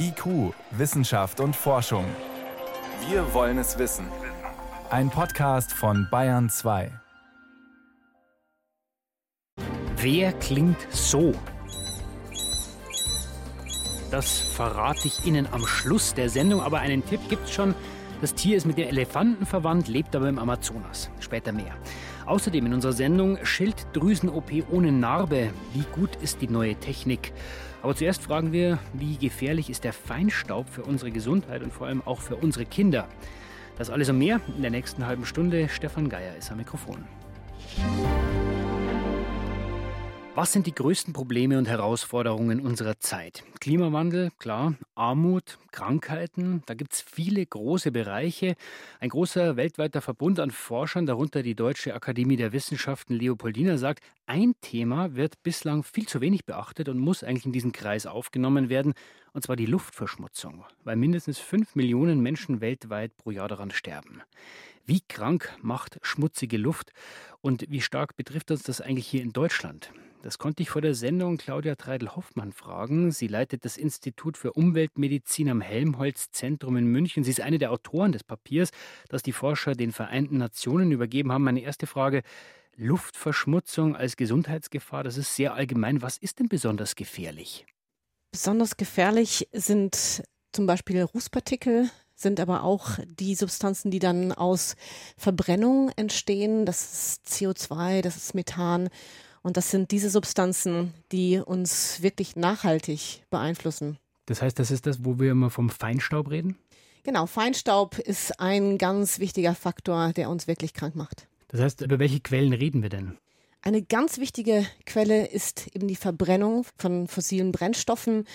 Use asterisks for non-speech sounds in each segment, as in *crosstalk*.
IQ, Wissenschaft und Forschung. Wir wollen es wissen. Ein Podcast von Bayern 2. Wer klingt so? Das verrate ich Ihnen am Schluss der Sendung, aber einen Tipp gibt's schon. Das Tier ist mit den Elefanten verwandt, lebt aber im Amazonas. Später mehr. Außerdem in unserer Sendung Schilddrüsen-OP ohne Narbe. Wie gut ist die neue Technik? Aber zuerst fragen wir, wie gefährlich ist der Feinstaub für unsere Gesundheit und vor allem auch für unsere Kinder? Das alles und mehr in der nächsten halben Stunde. Stefan Geier ist am Mikrofon. Was sind die größten Probleme und Herausforderungen unserer Zeit? Klimawandel, klar, Armut, Krankheiten, da gibt es viele große Bereiche. Ein großer weltweiter Verbund an Forschern, darunter die Deutsche Akademie der Wissenschaften Leopoldina, sagt, ein Thema wird bislang viel zu wenig beachtet und muss eigentlich in diesen Kreis aufgenommen werden, und zwar die Luftverschmutzung, weil mindestens fünf Millionen Menschen weltweit pro Jahr daran sterben. Wie krank macht schmutzige Luft und wie stark betrifft uns das eigentlich hier in Deutschland? Das konnte ich vor der Sendung Claudia Treidel-Hoffmann fragen. Sie leitet das Institut für Umweltmedizin am Helmholtz-Zentrum in München. Sie ist eine der Autoren des Papiers, das die Forscher den Vereinten Nationen übergeben haben. Meine erste Frage: Luftverschmutzung als Gesundheitsgefahr, das ist sehr allgemein. Was ist denn besonders gefährlich? Besonders gefährlich sind zum Beispiel Rußpartikel, sind aber auch die Substanzen, die dann aus Verbrennung entstehen. Das ist CO2, das ist Methan und das sind diese Substanzen, die uns wirklich nachhaltig beeinflussen. Das heißt, das ist das, wo wir immer vom Feinstaub reden? Genau, Feinstaub ist ein ganz wichtiger Faktor, der uns wirklich krank macht. Das heißt, über welche Quellen reden wir denn? Eine ganz wichtige Quelle ist eben die Verbrennung von fossilen Brennstoffen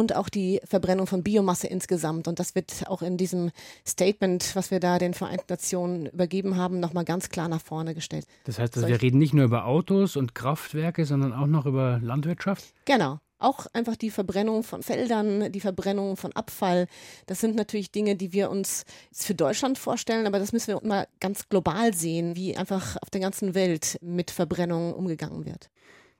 und auch die Verbrennung von Biomasse insgesamt. Und das wird auch in diesem Statement, was wir da den Vereinten Nationen übergeben haben, nochmal ganz klar nach vorne gestellt. Das heißt, also wir reden nicht nur über Autos und Kraftwerke, sondern auch noch über Landwirtschaft? Genau. Auch einfach die Verbrennung von Feldern, die Verbrennung von Abfall. Das sind natürlich Dinge, die wir uns für Deutschland vorstellen, aber das müssen wir mal ganz global sehen, wie einfach auf der ganzen Welt mit Verbrennung umgegangen wird.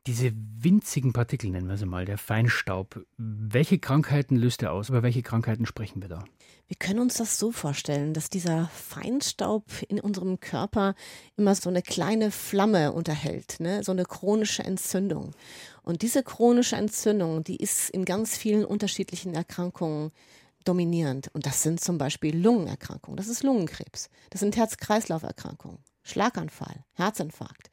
Diese winzigen Partikel, nennen wir sie mal, der Feinstaub, welche Krankheiten löst er aus? Über welche Krankheiten sprechen wir da? Wir können uns das so vorstellen, dass dieser Feinstaub in unserem Körper immer so eine kleine Flamme unterhält, ne? so eine chronische Entzündung. Und diese chronische Entzündung, die ist in ganz vielen unterschiedlichen Erkrankungen dominierend. Und das sind zum Beispiel Lungenerkrankungen, das ist Lungenkrebs, das sind Herz-Kreislauf-Erkrankungen, Schlaganfall, Herzinfarkt.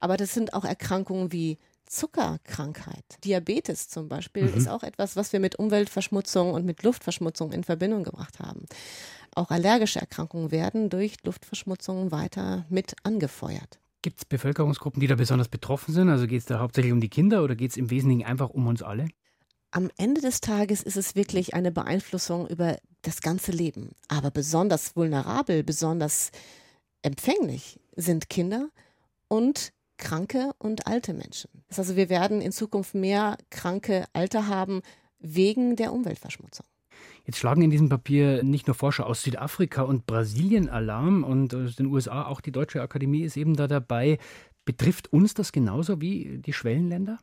Aber das sind auch Erkrankungen wie Zuckerkrankheit. Diabetes zum Beispiel mhm. ist auch etwas, was wir mit Umweltverschmutzung und mit Luftverschmutzung in Verbindung gebracht haben. Auch allergische Erkrankungen werden durch Luftverschmutzung weiter mit angefeuert. Gibt es Bevölkerungsgruppen, die da besonders betroffen sind? Also geht es da hauptsächlich um die Kinder oder geht es im Wesentlichen einfach um uns alle? Am Ende des Tages ist es wirklich eine Beeinflussung über das ganze Leben. Aber besonders vulnerabel, besonders empfänglich sind Kinder und kranke und alte Menschen. Das heißt also, wir werden in Zukunft mehr kranke Alte haben wegen der Umweltverschmutzung. Jetzt schlagen in diesem Papier nicht nur Forscher aus Südafrika und Brasilien Alarm und aus den USA, auch die Deutsche Akademie ist eben da dabei. Betrifft uns das genauso wie die Schwellenländer?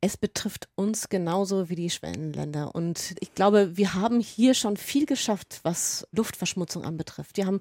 Es betrifft uns genauso wie die Schwellenländer. Und ich glaube, wir haben hier schon viel geschafft, was Luftverschmutzung anbetrifft. Wir haben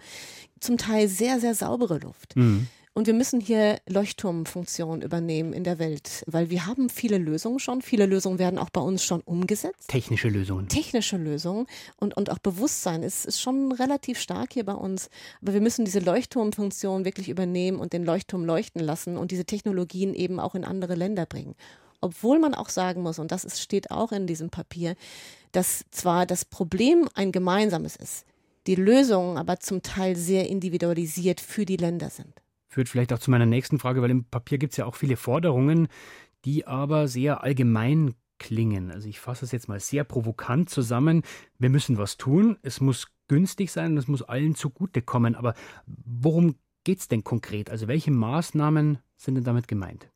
zum Teil sehr, sehr saubere Luft. Mhm. Und wir müssen hier Leuchtturmfunktion übernehmen in der Welt, weil wir haben viele Lösungen schon. Viele Lösungen werden auch bei uns schon umgesetzt. Technische Lösungen. Technische Lösungen und, und auch Bewusstsein ist, ist schon relativ stark hier bei uns. Aber wir müssen diese Leuchtturmfunktion wirklich übernehmen und den Leuchtturm leuchten lassen und diese Technologien eben auch in andere Länder bringen. Obwohl man auch sagen muss, und das ist, steht auch in diesem Papier, dass zwar das Problem ein gemeinsames ist, die Lösungen aber zum Teil sehr individualisiert für die Länder sind führt vielleicht auch zu meiner nächsten Frage, weil im Papier gibt es ja auch viele Forderungen, die aber sehr allgemein klingen. Also ich fasse es jetzt mal sehr provokant zusammen. Wir müssen was tun, es muss günstig sein und es muss allen zugutekommen. Aber worum geht es denn konkret? Also welche Maßnahmen sind denn damit gemeint?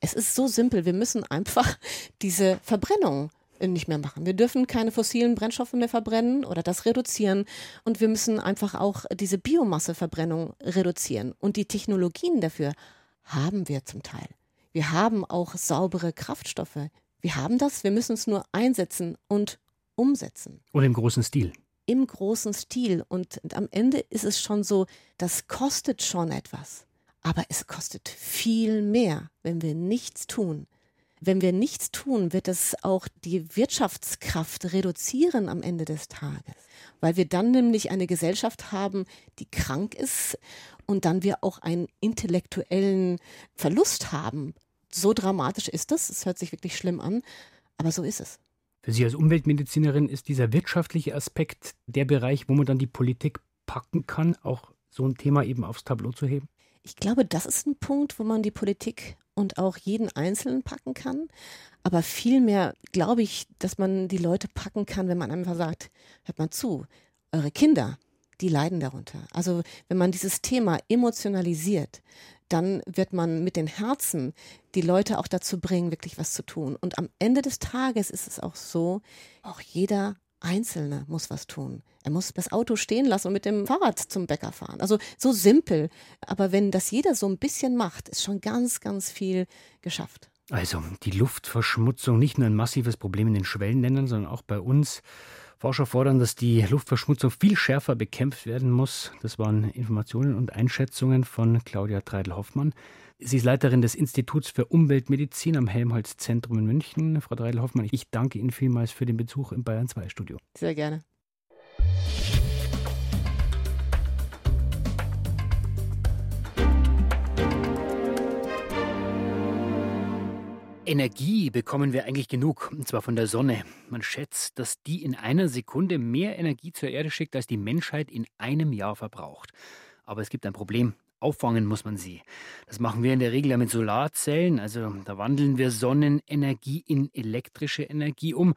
Es ist so simpel. Wir müssen einfach diese Verbrennung nicht mehr machen. Wir dürfen keine fossilen Brennstoffe mehr verbrennen oder das reduzieren. Und wir müssen einfach auch diese Biomasseverbrennung reduzieren. Und die Technologien dafür haben wir zum Teil. Wir haben auch saubere Kraftstoffe. Wir haben das, wir müssen es nur einsetzen und umsetzen. Und im großen Stil. Im großen Stil. Und am Ende ist es schon so, das kostet schon etwas. Aber es kostet viel mehr, wenn wir nichts tun. Wenn wir nichts tun, wird es auch die Wirtschaftskraft reduzieren am Ende des Tages, weil wir dann nämlich eine Gesellschaft haben, die krank ist und dann wir auch einen intellektuellen Verlust haben. So dramatisch ist das, es hört sich wirklich schlimm an, aber so ist es. Für Sie als Umweltmedizinerin ist dieser wirtschaftliche Aspekt der Bereich, wo man dann die Politik packen kann, auch so ein Thema eben aufs Tableau zu heben? Ich glaube, das ist ein Punkt, wo man die Politik und auch jeden Einzelnen packen kann. Aber vielmehr glaube ich, dass man die Leute packen kann, wenn man einfach sagt, hört mal zu, eure Kinder, die leiden darunter. Also wenn man dieses Thema emotionalisiert, dann wird man mit den Herzen die Leute auch dazu bringen, wirklich was zu tun. Und am Ende des Tages ist es auch so, auch jeder Einzelne muss was tun. Er muss das Auto stehen lassen und mit dem Fahrrad zum Bäcker fahren. Also so simpel. Aber wenn das jeder so ein bisschen macht, ist schon ganz, ganz viel geschafft. Also die Luftverschmutzung nicht nur ein massives Problem in den Schwellenländern, sondern auch bei uns. Forscher fordern, dass die Luftverschmutzung viel schärfer bekämpft werden muss. Das waren Informationen und Einschätzungen von Claudia Treidel-Hoffmann. Sie ist Leiterin des Instituts für Umweltmedizin am Helmholtz-Zentrum in München. Frau Treidel-Hoffmann, ich danke Ihnen vielmals für den Besuch im Bayern 2 Studio. Sehr gerne. Energie bekommen wir eigentlich genug, und zwar von der Sonne. Man schätzt, dass die in einer Sekunde mehr Energie zur Erde schickt, als die Menschheit in einem Jahr verbraucht. Aber es gibt ein Problem. Auffangen muss man sie. Das machen wir in der Regel ja mit Solarzellen, also da wandeln wir Sonnenenergie in elektrische Energie um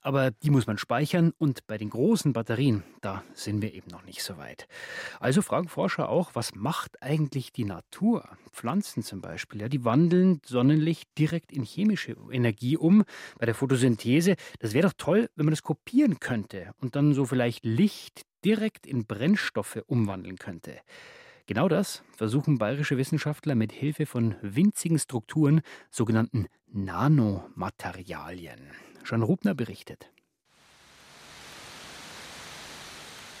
aber die muss man speichern und bei den großen Batterien, da sind wir eben noch nicht so weit. Also fragen Forscher auch, was macht eigentlich die Natur? Pflanzen zum Beispiel, ja, die wandeln Sonnenlicht direkt in chemische Energie um bei der Photosynthese. Das wäre doch toll, wenn man das kopieren könnte und dann so vielleicht Licht direkt in Brennstoffe umwandeln könnte. Genau das versuchen bayerische Wissenschaftler mit Hilfe von winzigen Strukturen, sogenannten Nanomaterialien. Jean Rubner berichtet.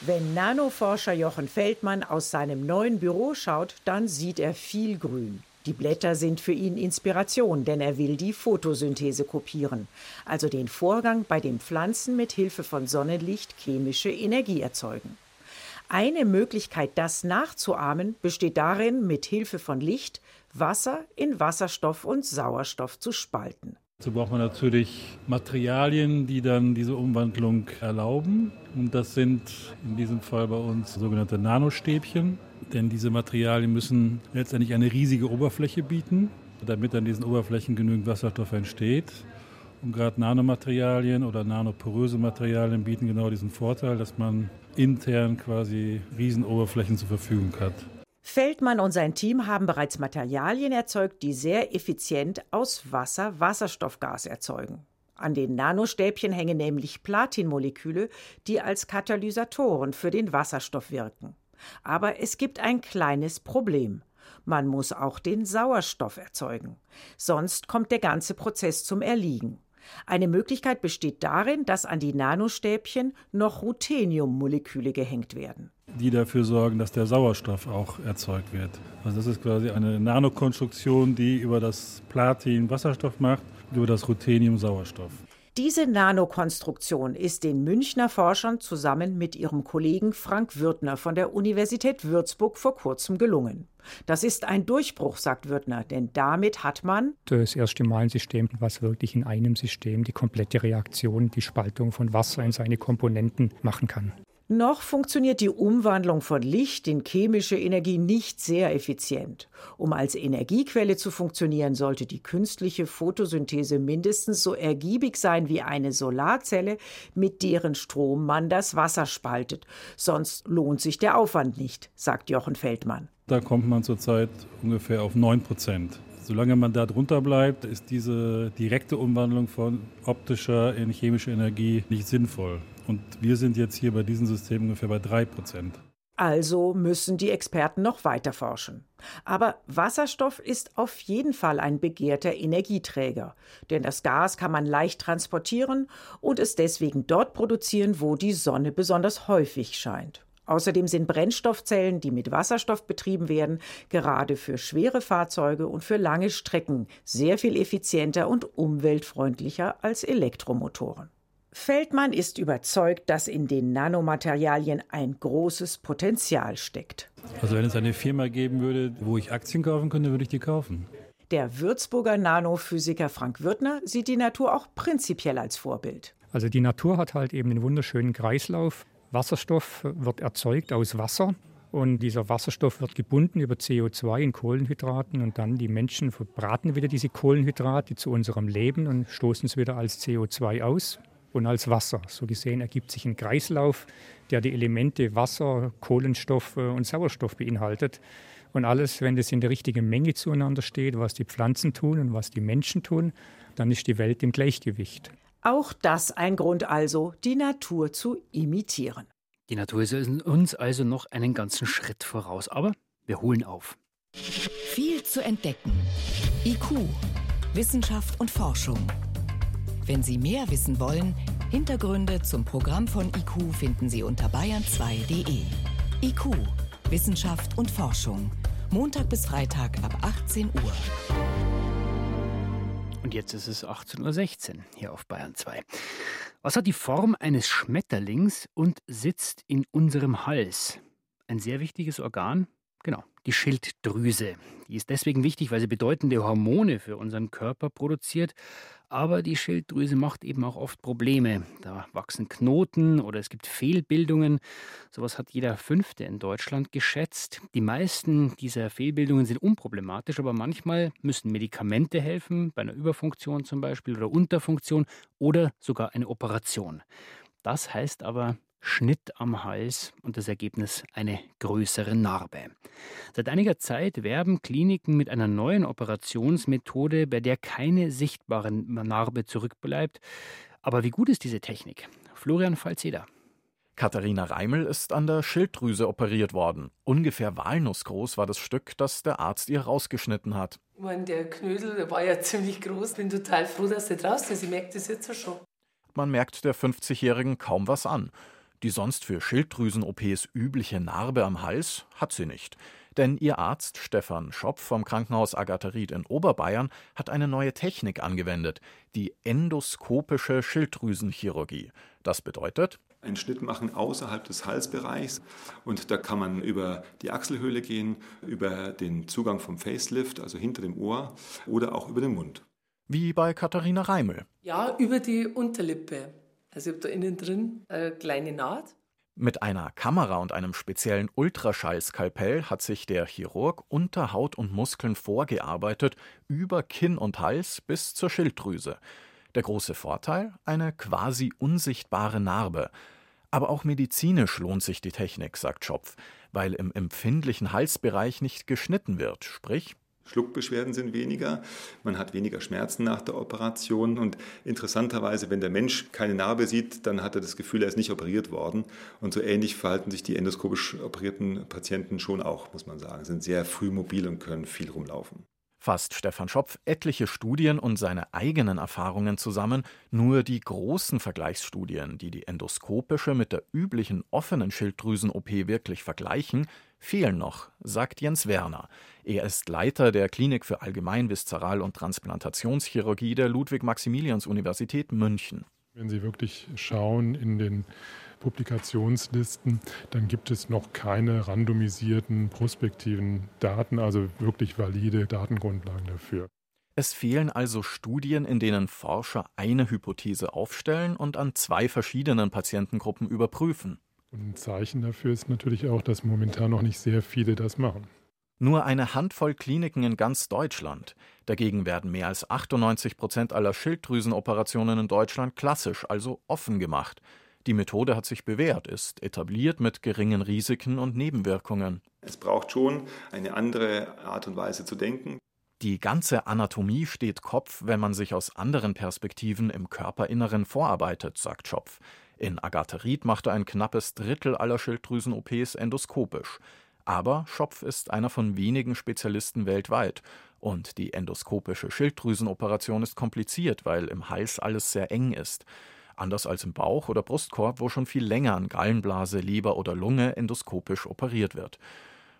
Wenn Nanoforscher Jochen Feldmann aus seinem neuen Büro schaut, dann sieht er viel Grün. Die Blätter sind für ihn Inspiration, denn er will die Photosynthese kopieren, also den Vorgang, bei dem Pflanzen mit Hilfe von Sonnenlicht chemische Energie erzeugen. Eine Möglichkeit, das nachzuahmen, besteht darin, mit Hilfe von Licht Wasser in Wasserstoff und Sauerstoff zu spalten. Dazu braucht man natürlich Materialien, die dann diese Umwandlung erlauben. Und das sind in diesem Fall bei uns sogenannte Nanostäbchen. Denn diese Materialien müssen letztendlich eine riesige Oberfläche bieten, damit an diesen Oberflächen genügend Wasserstoff entsteht. Und gerade Nanomaterialien oder nanoporöse Materialien bieten genau diesen Vorteil, dass man intern quasi Riesenoberflächen zur Verfügung hat. Feldmann und sein Team haben bereits Materialien erzeugt, die sehr effizient aus Wasser Wasserstoffgas erzeugen. An den Nanostäbchen hängen nämlich Platinmoleküle, die als Katalysatoren für den Wasserstoff wirken. Aber es gibt ein kleines Problem. Man muss auch den Sauerstoff erzeugen. Sonst kommt der ganze Prozess zum Erliegen. Eine Möglichkeit besteht darin, dass an die Nanostäbchen noch Rutheniummoleküle gehängt werden. Die dafür sorgen, dass der Sauerstoff auch erzeugt wird. Also das ist quasi eine Nanokonstruktion, die über das Platin Wasserstoff macht, über das Ruthenium Sauerstoff. Diese Nanokonstruktion ist den Münchner Forschern zusammen mit ihrem Kollegen Frank Würtner von der Universität Würzburg vor kurzem gelungen. Das ist ein Durchbruch, sagt Würtner, denn damit hat man das erste Mal ein System, was wirklich in einem System die komplette Reaktion, die Spaltung von Wasser in seine Komponenten machen kann. Noch funktioniert die Umwandlung von Licht in chemische Energie nicht sehr effizient. Um als Energiequelle zu funktionieren, sollte die künstliche Photosynthese mindestens so ergiebig sein wie eine Solarzelle, mit deren Strom man das Wasser spaltet. Sonst lohnt sich der Aufwand nicht, sagt Jochen Feldmann. Da kommt man zurzeit ungefähr auf 9 Prozent. Solange man da drunter bleibt, ist diese direkte Umwandlung von optischer in chemische Energie nicht sinnvoll. Und wir sind jetzt hier bei diesem System ungefähr bei 3 Prozent. Also müssen die Experten noch weiter forschen. Aber Wasserstoff ist auf jeden Fall ein begehrter Energieträger, denn das Gas kann man leicht transportieren und es deswegen dort produzieren, wo die Sonne besonders häufig scheint. Außerdem sind Brennstoffzellen, die mit Wasserstoff betrieben werden, gerade für schwere Fahrzeuge und für lange Strecken sehr viel effizienter und umweltfreundlicher als Elektromotoren. Feldmann ist überzeugt, dass in den Nanomaterialien ein großes Potenzial steckt. Also wenn es eine Firma geben würde, wo ich Aktien kaufen könnte, würde ich die kaufen. Der Würzburger Nanophysiker Frank Würtner sieht die Natur auch prinzipiell als Vorbild. Also die Natur hat halt eben einen wunderschönen Kreislauf. Wasserstoff wird erzeugt aus Wasser und dieser Wasserstoff wird gebunden über CO2 in Kohlenhydraten und dann die Menschen verbraten wieder diese Kohlenhydrate zu unserem Leben und stoßen es wieder als CO2 aus und als Wasser. So gesehen ergibt sich ein Kreislauf, der die Elemente Wasser, Kohlenstoff und Sauerstoff beinhaltet. Und alles, wenn das in der richtigen Menge zueinander steht, was die Pflanzen tun und was die Menschen tun, dann ist die Welt im Gleichgewicht. Auch das ein Grund also, die Natur zu imitieren. Die Natur ist uns also noch einen ganzen Schritt voraus, aber wir holen auf. Viel zu entdecken. IQ, Wissenschaft und Forschung. Wenn Sie mehr wissen wollen, Hintergründe zum Programm von IQ finden Sie unter bayern2.de. IQ, Wissenschaft und Forschung. Montag bis Freitag ab 18 Uhr. Und jetzt ist es 18.16 Uhr hier auf Bayern 2. Was hat die Form eines Schmetterlings und sitzt in unserem Hals? Ein sehr wichtiges Organ? Genau, die Schilddrüse. Die ist deswegen wichtig, weil sie bedeutende Hormone für unseren Körper produziert. Aber die Schilddrüse macht eben auch oft Probleme. Da wachsen Knoten oder es gibt Fehlbildungen. Sowas hat jeder Fünfte in Deutschland geschätzt. Die meisten dieser Fehlbildungen sind unproblematisch, aber manchmal müssen Medikamente helfen, bei einer Überfunktion zum Beispiel oder Unterfunktion oder sogar eine Operation. Das heißt aber, Schnitt am Hals und das Ergebnis eine größere Narbe. Seit einiger Zeit werben Kliniken mit einer neuen Operationsmethode, bei der keine sichtbare Narbe zurückbleibt. Aber wie gut ist diese Technik? Florian Falzeder. Katharina Reimel ist an der Schilddrüse operiert worden. Ungefähr walnussgroß war das Stück, das der Arzt ihr rausgeschnitten hat. Ich meine, der Knödel der war ja ziemlich groß. Bin total froh, dass der draußen ist. Ich merke das jetzt schon. Man merkt der 50-Jährigen kaum was an. Die sonst für Schilddrüsen-OPs übliche Narbe am Hals hat sie nicht. Denn ihr Arzt Stefan Schopf vom Krankenhaus Agatha-Ried in Oberbayern hat eine neue Technik angewendet, die endoskopische Schilddrüsenchirurgie. Das bedeutet, einen Schnitt machen außerhalb des Halsbereichs. Und da kann man über die Achselhöhle gehen, über den Zugang vom Facelift, also hinter dem Ohr, oder auch über den Mund. Wie bei Katharina Reimel. Ja, über die Unterlippe. Also ich habe da innen drin eine kleine Naht. Mit einer Kamera und einem speziellen Ultraschallskalpell hat sich der Chirurg unter Haut und Muskeln vorgearbeitet, über Kinn und Hals bis zur Schilddrüse. Der große Vorteil? Eine quasi unsichtbare Narbe. Aber auch medizinisch lohnt sich die Technik, sagt Schopf, weil im empfindlichen Halsbereich nicht geschnitten wird, sprich Schluckbeschwerden sind weniger, man hat weniger Schmerzen nach der Operation. Und interessanterweise, wenn der Mensch keine Narbe sieht, dann hat er das Gefühl, er ist nicht operiert worden. Und so ähnlich verhalten sich die endoskopisch operierten Patienten schon auch, muss man sagen, sind sehr früh mobil und können viel rumlaufen fasst Stefan Schopf etliche Studien und seine eigenen Erfahrungen zusammen. Nur die großen Vergleichsstudien, die die endoskopische mit der üblichen offenen Schilddrüsen-OP wirklich vergleichen, fehlen noch, sagt Jens Werner. Er ist Leiter der Klinik für Allgemein-, Viszeral- und Transplantationschirurgie der Ludwig-Maximilians-Universität München. Wenn Sie wirklich schauen in den Publikationslisten, dann gibt es noch keine randomisierten prospektiven Daten, also wirklich valide Datengrundlagen dafür. Es fehlen also Studien, in denen Forscher eine Hypothese aufstellen und an zwei verschiedenen Patientengruppen überprüfen. Und ein Zeichen dafür ist natürlich auch, dass momentan noch nicht sehr viele das machen. Nur eine Handvoll Kliniken in ganz Deutschland. Dagegen werden mehr als 98 Prozent aller Schilddrüsenoperationen in Deutschland klassisch, also offen gemacht. Die Methode hat sich bewährt, ist etabliert mit geringen Risiken und Nebenwirkungen. Es braucht schon eine andere Art und Weise zu denken. Die ganze Anatomie steht Kopf, wenn man sich aus anderen Perspektiven im Körperinneren vorarbeitet, sagt Schopf. In Agathe Ried machte ein knappes Drittel aller Schilddrüsen-OPs endoskopisch. Aber Schopf ist einer von wenigen Spezialisten weltweit. Und die endoskopische Schilddrüsenoperation ist kompliziert, weil im Hals alles sehr eng ist. Anders als im Bauch oder Brustkorb, wo schon viel länger an Gallenblase, Leber oder Lunge endoskopisch operiert wird.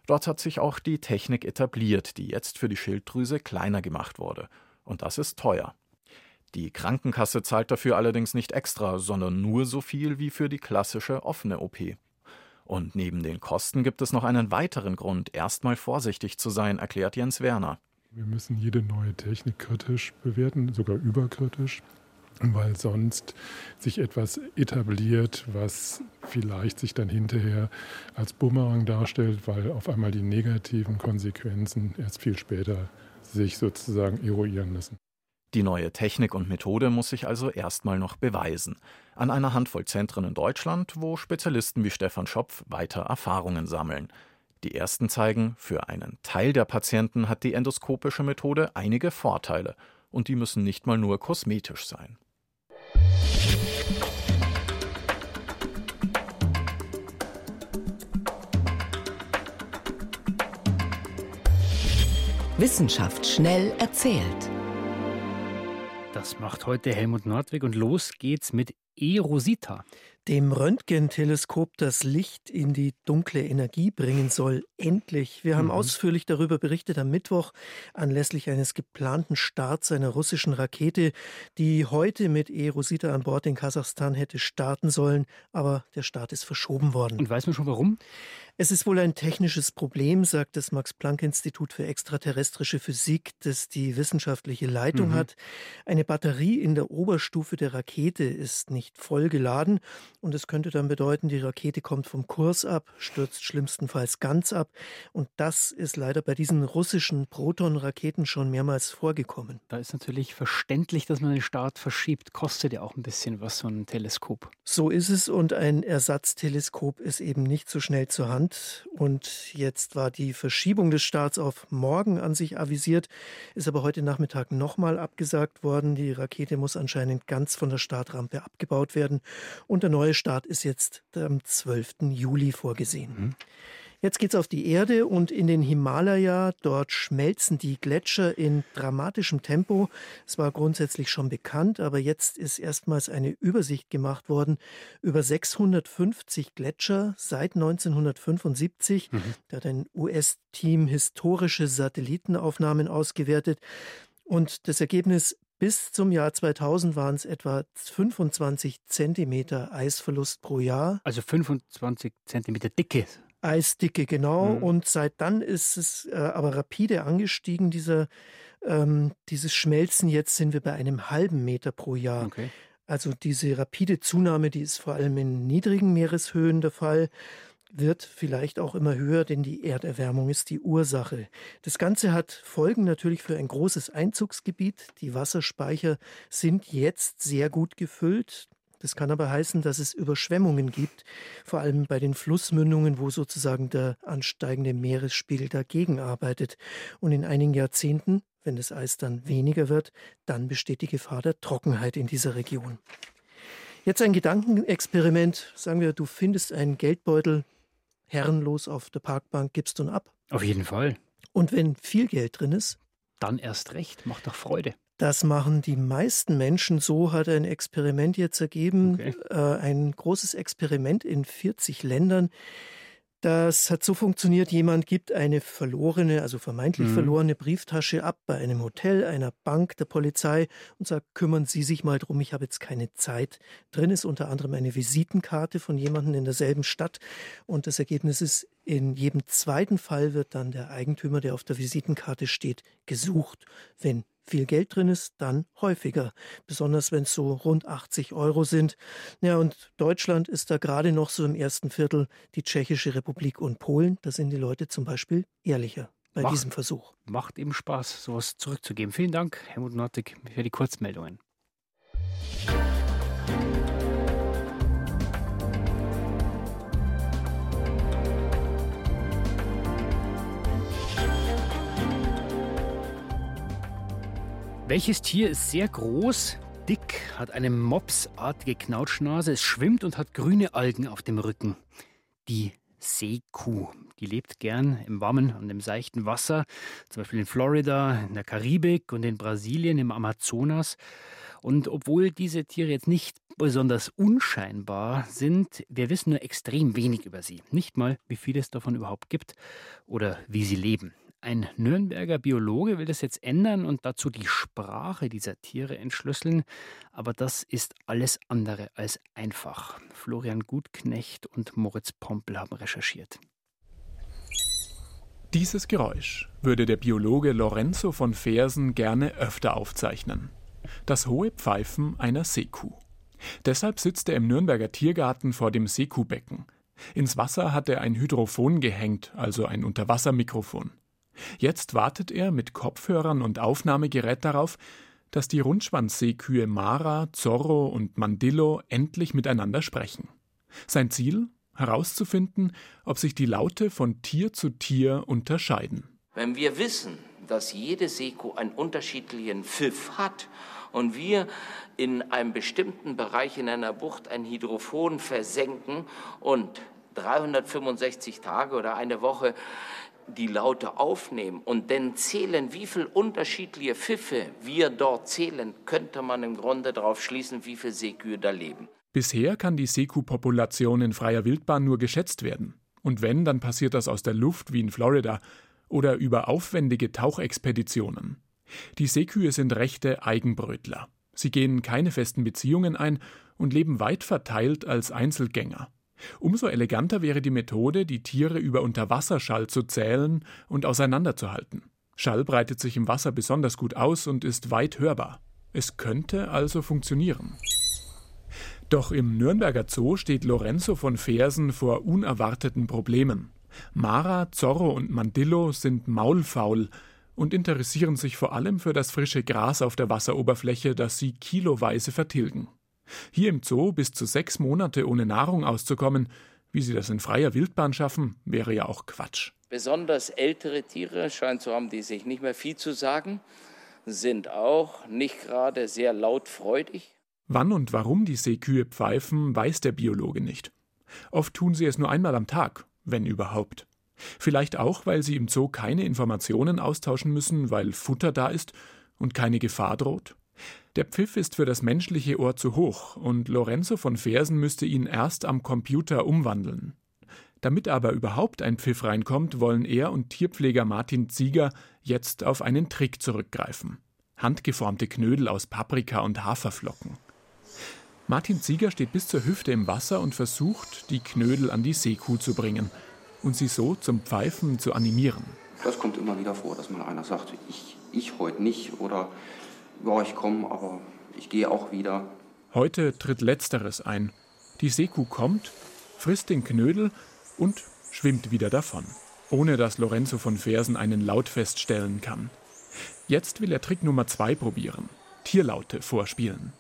Dort hat sich auch die Technik etabliert, die jetzt für die Schilddrüse kleiner gemacht wurde. Und das ist teuer. Die Krankenkasse zahlt dafür allerdings nicht extra, sondern nur so viel wie für die klassische offene OP. Und neben den Kosten gibt es noch einen weiteren Grund, erstmal vorsichtig zu sein, erklärt Jens Werner. Wir müssen jede neue Technik kritisch bewerten, sogar überkritisch weil sonst sich etwas etabliert, was vielleicht sich dann hinterher als Bumerang darstellt, weil auf einmal die negativen Konsequenzen erst viel später sich sozusagen eruieren müssen. Die neue Technik und Methode muss sich also erstmal noch beweisen. An einer Handvoll Zentren in Deutschland, wo Spezialisten wie Stefan Schopf weiter Erfahrungen sammeln. Die ersten zeigen, für einen Teil der Patienten hat die endoskopische Methode einige Vorteile. Und die müssen nicht mal nur kosmetisch sein. Wissenschaft schnell erzählt. Das macht heute Helmut Nordwig und los geht's mit E-Rosita dem Röntgenteleskop das Licht in die dunkle Energie bringen soll. Endlich. Wir haben mhm. ausführlich darüber berichtet am Mittwoch anlässlich eines geplanten Starts einer russischen Rakete, die heute mit E-Rosita an Bord in Kasachstan hätte starten sollen, aber der Start ist verschoben worden. Und weiß man schon warum? Es ist wohl ein technisches Problem, sagt das Max-Planck-Institut für extraterrestrische Physik, das die wissenschaftliche Leitung mhm. hat. Eine Batterie in der Oberstufe der Rakete ist nicht voll geladen und es könnte dann bedeuten, die Rakete kommt vom Kurs ab, stürzt schlimmstenfalls ganz ab. Und das ist leider bei diesen russischen Proton-Raketen schon mehrmals vorgekommen. Da ist natürlich verständlich, dass man den Start verschiebt. Kostet ja auch ein bisschen was, so ein Teleskop. So ist es und ein Ersatzteleskop ist eben nicht so schnell zur Hand geplant und jetzt war die Verschiebung des Starts auf morgen an sich avisiert, ist aber heute Nachmittag nochmal abgesagt worden. Die Rakete muss anscheinend ganz von der Startrampe abgebaut werden und der neue Start ist jetzt am 12. Juli vorgesehen. Mhm. Jetzt geht's auf die Erde und in den Himalaya. Dort schmelzen die Gletscher in dramatischem Tempo. Es war grundsätzlich schon bekannt, aber jetzt ist erstmals eine Übersicht gemacht worden über 650 Gletscher seit 1975. Mhm. Da hat ein US-Team historische Satellitenaufnahmen ausgewertet. Und das Ergebnis bis zum Jahr 2000 waren es etwa 25 Zentimeter Eisverlust pro Jahr. Also 25 Zentimeter Dicke Eisdicke, genau. Mhm. Und seit dann ist es äh, aber rapide angestiegen, dieser, ähm, dieses Schmelzen. Jetzt sind wir bei einem halben Meter pro Jahr. Okay. Also diese rapide Zunahme, die ist vor allem in niedrigen Meereshöhen der Fall, wird vielleicht auch immer höher, denn die Erderwärmung ist die Ursache. Das Ganze hat Folgen natürlich für ein großes Einzugsgebiet. Die Wasserspeicher sind jetzt sehr gut gefüllt. Das kann aber heißen, dass es Überschwemmungen gibt, vor allem bei den Flussmündungen, wo sozusagen der ansteigende Meeresspiegel dagegen arbeitet. Und in einigen Jahrzehnten, wenn das Eis dann weniger wird, dann besteht die Gefahr der Trockenheit in dieser Region. Jetzt ein Gedankenexperiment. Sagen wir, du findest einen Geldbeutel herrenlos auf der Parkbank, gibst du ihn ab. Auf jeden Fall. Und wenn viel Geld drin ist? Dann erst recht, macht doch Freude. Das machen die meisten Menschen. So hat ein Experiment jetzt ergeben, okay. äh, ein großes Experiment in 40 Ländern. Das hat so funktioniert, jemand gibt eine verlorene, also vermeintlich mhm. verlorene Brieftasche ab bei einem Hotel, einer Bank, der Polizei und sagt, kümmern Sie sich mal drum, ich habe jetzt keine Zeit. Drin ist unter anderem eine Visitenkarte von jemandem in derselben Stadt und das Ergebnis ist, in jedem zweiten Fall wird dann der Eigentümer, der auf der Visitenkarte steht, gesucht. Wenn viel Geld drin ist, dann häufiger. Besonders wenn es so rund 80 Euro sind. Ja, und Deutschland ist da gerade noch so im ersten Viertel. Die Tschechische Republik und Polen, da sind die Leute zum Beispiel ehrlicher bei macht, diesem Versuch. Macht eben Spaß, sowas zurückzugeben. Vielen Dank, Helmut Nordig, für die Kurzmeldungen. Welches Tier ist sehr groß, dick, hat eine mopsartige Knautschnase, es schwimmt und hat grüne Algen auf dem Rücken. Die Seekuh. Die lebt gern im warmen und im seichten Wasser, zum Beispiel in Florida, in der Karibik und in Brasilien im Amazonas. Und obwohl diese Tiere jetzt nicht besonders unscheinbar sind, wir wissen nur extrem wenig über sie. Nicht mal, wie viel es davon überhaupt gibt oder wie sie leben. Ein Nürnberger Biologe will das jetzt ändern und dazu die Sprache dieser Tiere entschlüsseln. Aber das ist alles andere als einfach. Florian Gutknecht und Moritz Pompel haben recherchiert. Dieses Geräusch würde der Biologe Lorenzo von Fersen gerne öfter aufzeichnen. Das hohe Pfeifen einer Seekuh. Deshalb sitzt er im Nürnberger Tiergarten vor dem Seekuhbecken. Ins Wasser hat er ein Hydrophon gehängt, also ein Unterwassermikrofon. Jetzt wartet er mit Kopfhörern und Aufnahmegerät darauf, dass die Rundschwanzseekühe Mara, Zorro und Mandillo endlich miteinander sprechen. Sein Ziel? Herauszufinden, ob sich die Laute von Tier zu Tier unterscheiden. Wenn wir wissen, dass jede Seekuh einen unterschiedlichen Pfiff hat und wir in einem bestimmten Bereich in einer Bucht ein Hydrophon versenken und 365 Tage oder eine Woche die Laute aufnehmen und dann zählen, wie viele unterschiedliche Pfiffe wir dort zählen, könnte man im Grunde darauf schließen, wie viele Seekühe da leben. Bisher kann die Seekuhpopulation in freier Wildbahn nur geschätzt werden. Und wenn, dann passiert das aus der Luft wie in Florida oder über aufwendige Tauchexpeditionen. Die Seekühe sind rechte Eigenbrötler. Sie gehen keine festen Beziehungen ein und leben weit verteilt als Einzelgänger. Umso eleganter wäre die Methode, die Tiere über Unterwasserschall zu zählen und auseinanderzuhalten. Schall breitet sich im Wasser besonders gut aus und ist weit hörbar. Es könnte also funktionieren. Doch im Nürnberger Zoo steht Lorenzo von Fersen vor unerwarteten Problemen. Mara, Zorro und Mandillo sind maulfaul und interessieren sich vor allem für das frische Gras auf der Wasseroberfläche, das sie kiloweise vertilgen. Hier im Zoo bis zu sechs Monate ohne Nahrung auszukommen, wie sie das in freier Wildbahn schaffen, wäre ja auch Quatsch. Besonders ältere Tiere scheint zu haben, die sich nicht mehr viel zu sagen, sind auch nicht gerade sehr lautfreudig. Wann und warum die Seekühe pfeifen, weiß der Biologe nicht. Oft tun sie es nur einmal am Tag, wenn überhaupt. Vielleicht auch, weil sie im Zoo keine Informationen austauschen müssen, weil Futter da ist und keine Gefahr droht. Der Pfiff ist für das menschliche Ohr zu hoch und Lorenzo von Fersen müsste ihn erst am Computer umwandeln. Damit aber überhaupt ein Pfiff reinkommt, wollen er und Tierpfleger Martin Zieger jetzt auf einen Trick zurückgreifen. Handgeformte Knödel aus Paprika und Haferflocken. Martin Zieger steht bis zur Hüfte im Wasser und versucht, die Knödel an die Seekuh zu bringen und sie so zum Pfeifen zu animieren. Das kommt immer wieder vor, dass mal einer sagt, ich, ich heute nicht oder ja, ich komme, aber ich gehe auch wieder. Heute tritt letzteres ein. Die Seekuh kommt, frisst den Knödel und schwimmt wieder davon, ohne dass Lorenzo von Fersen einen Laut feststellen kann. Jetzt will er Trick Nummer zwei probieren: Tierlaute vorspielen.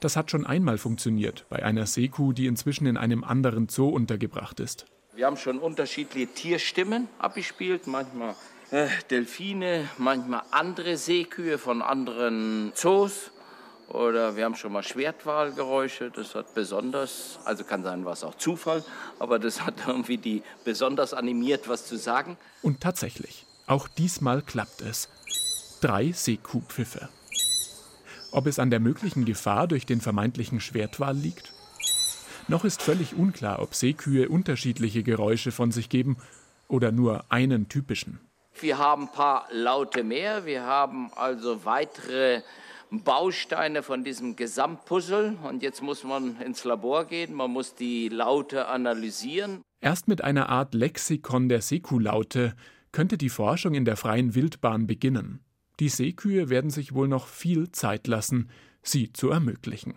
Das hat schon einmal funktioniert bei einer Seekuh, die inzwischen in einem anderen Zoo untergebracht ist. Wir haben schon unterschiedliche Tierstimmen abgespielt, manchmal äh, Delfine, manchmal andere Seekühe von anderen Zoos. Oder wir haben schon mal Schwertwahlgeräusche, das hat besonders, also kann sein, was auch Zufall, aber das hat *laughs* irgendwie die besonders animiert, was zu sagen. Und tatsächlich, auch diesmal klappt es. Drei Seekuhpfiffe. Ob es an der möglichen Gefahr durch den vermeintlichen Schwertwal liegt? Noch ist völlig unklar, ob Seekühe unterschiedliche Geräusche von sich geben oder nur einen typischen. Wir haben ein paar Laute mehr, wir haben also weitere Bausteine von diesem Gesamtpuzzle und jetzt muss man ins Labor gehen, man muss die Laute analysieren. Erst mit einer Art Lexikon der Seekuhlaute könnte die Forschung in der freien Wildbahn beginnen. Die Seekühe werden sich wohl noch viel Zeit lassen, sie zu ermöglichen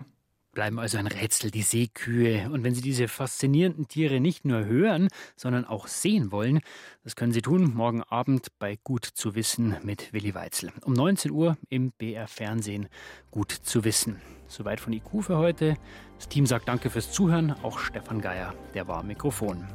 bleiben also ein Rätsel, die Seekühe. Und wenn Sie diese faszinierenden Tiere nicht nur hören, sondern auch sehen wollen, das können Sie tun morgen Abend bei Gut zu wissen mit Willi Weitzel. Um 19 Uhr im BR Fernsehen Gut zu wissen. Soweit von IQ für heute. Das Team sagt Danke fürs Zuhören. Auch Stefan Geier, der war Mikrofon.